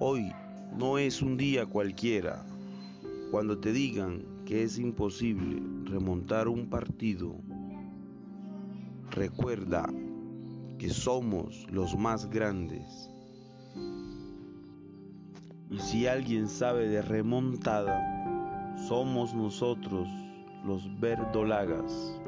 Hoy no es un día cualquiera. Cuando te digan que es imposible remontar un partido, recuerda que somos los más grandes. Y si alguien sabe de remontada, somos nosotros los verdolagas.